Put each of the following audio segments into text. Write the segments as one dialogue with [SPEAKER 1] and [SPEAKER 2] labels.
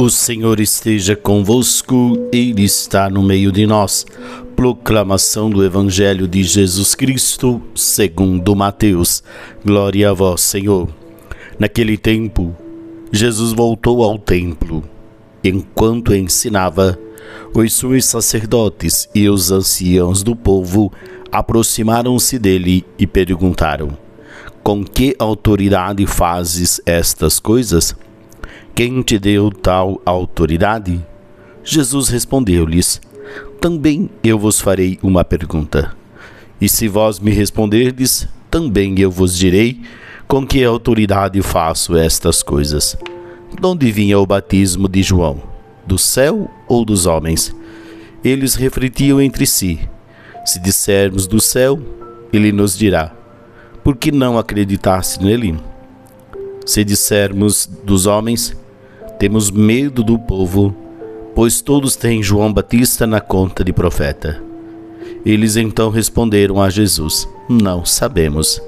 [SPEAKER 1] O Senhor esteja convosco, Ele está no meio de nós. Proclamação do Evangelho de Jesus Cristo, segundo Mateus. Glória a vós, Senhor. Naquele tempo, Jesus voltou ao templo. Enquanto ensinava, os sumos sacerdotes e os anciãos do povo aproximaram-se dele e perguntaram: Com que autoridade fazes estas coisas? Quem te deu tal autoridade? Jesus respondeu-lhes: Também eu vos farei uma pergunta. E se vós me responderdes, também eu vos direi com que autoridade faço estas coisas. De onde vinha o batismo de João? Do céu ou dos homens? Eles refletiam entre si. Se dissermos do céu, ele nos dirá: Por que não acreditaste nele? Se dissermos dos homens, temos medo do povo, pois todos têm João Batista na conta de profeta. Eles então responderam a Jesus: Não sabemos.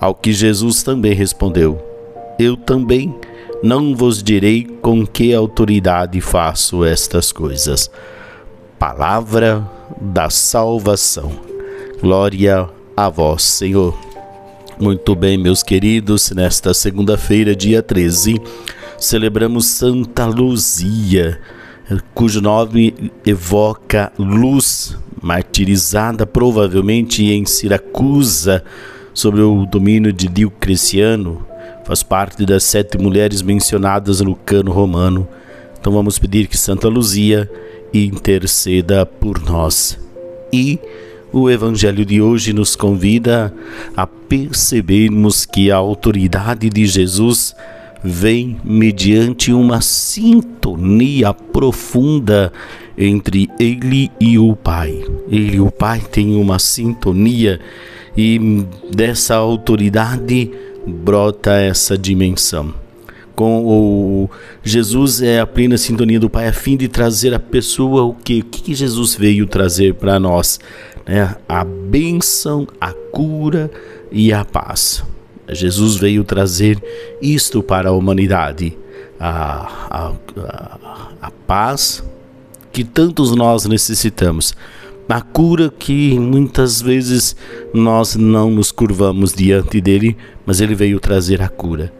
[SPEAKER 1] Ao que Jesus também respondeu: Eu também não vos direi com que autoridade faço estas coisas. Palavra da salvação. Glória a vós, Senhor. Muito bem, meus queridos, nesta segunda-feira, dia 13 celebramos Santa Luzia, cujo nome evoca luz, martirizada provavelmente em Siracusa, sob o domínio de Diocleciano. Faz parte das sete mulheres mencionadas no cano romano. Então vamos pedir que Santa Luzia interceda por nós. E o Evangelho de hoje nos convida a percebermos que a autoridade de Jesus vem mediante uma sintonia profunda entre ele e o Pai. Ele e o Pai têm uma sintonia e dessa autoridade brota essa dimensão. Com o Jesus é a plena sintonia do Pai a fim de trazer a pessoa o que, o que Jesus veio trazer para nós, né? A bênção, a cura e a paz. Jesus veio trazer isto para a humanidade, a, a, a, paz que tantos nós necessitamos, a cura que muitas vezes nós não nos curvamos diante dele, mas ele veio trazer a cura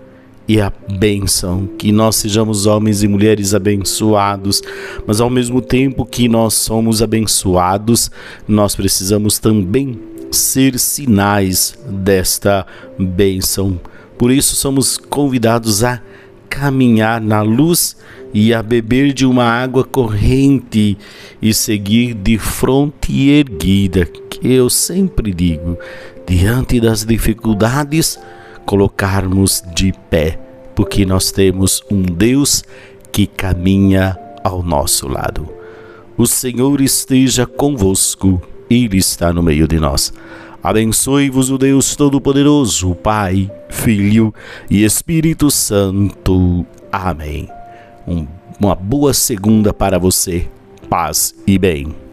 [SPEAKER 1] e a bênção, que nós sejamos homens e mulheres abençoados, mas ao mesmo tempo que nós somos abençoados, nós precisamos também ser sinais desta bênção. Por isso somos convidados a caminhar na luz e a beber de uma água corrente e seguir de fronte erguida, que eu sempre digo, diante das dificuldades, colocarmos de pé, porque nós temos um Deus que caminha ao nosso lado. O Senhor esteja convosco ele está no meio de nós. Abençoe-vos o Deus Todo-Poderoso, Pai, Filho e Espírito Santo. Amém. Um, uma boa segunda para você. Paz e bem.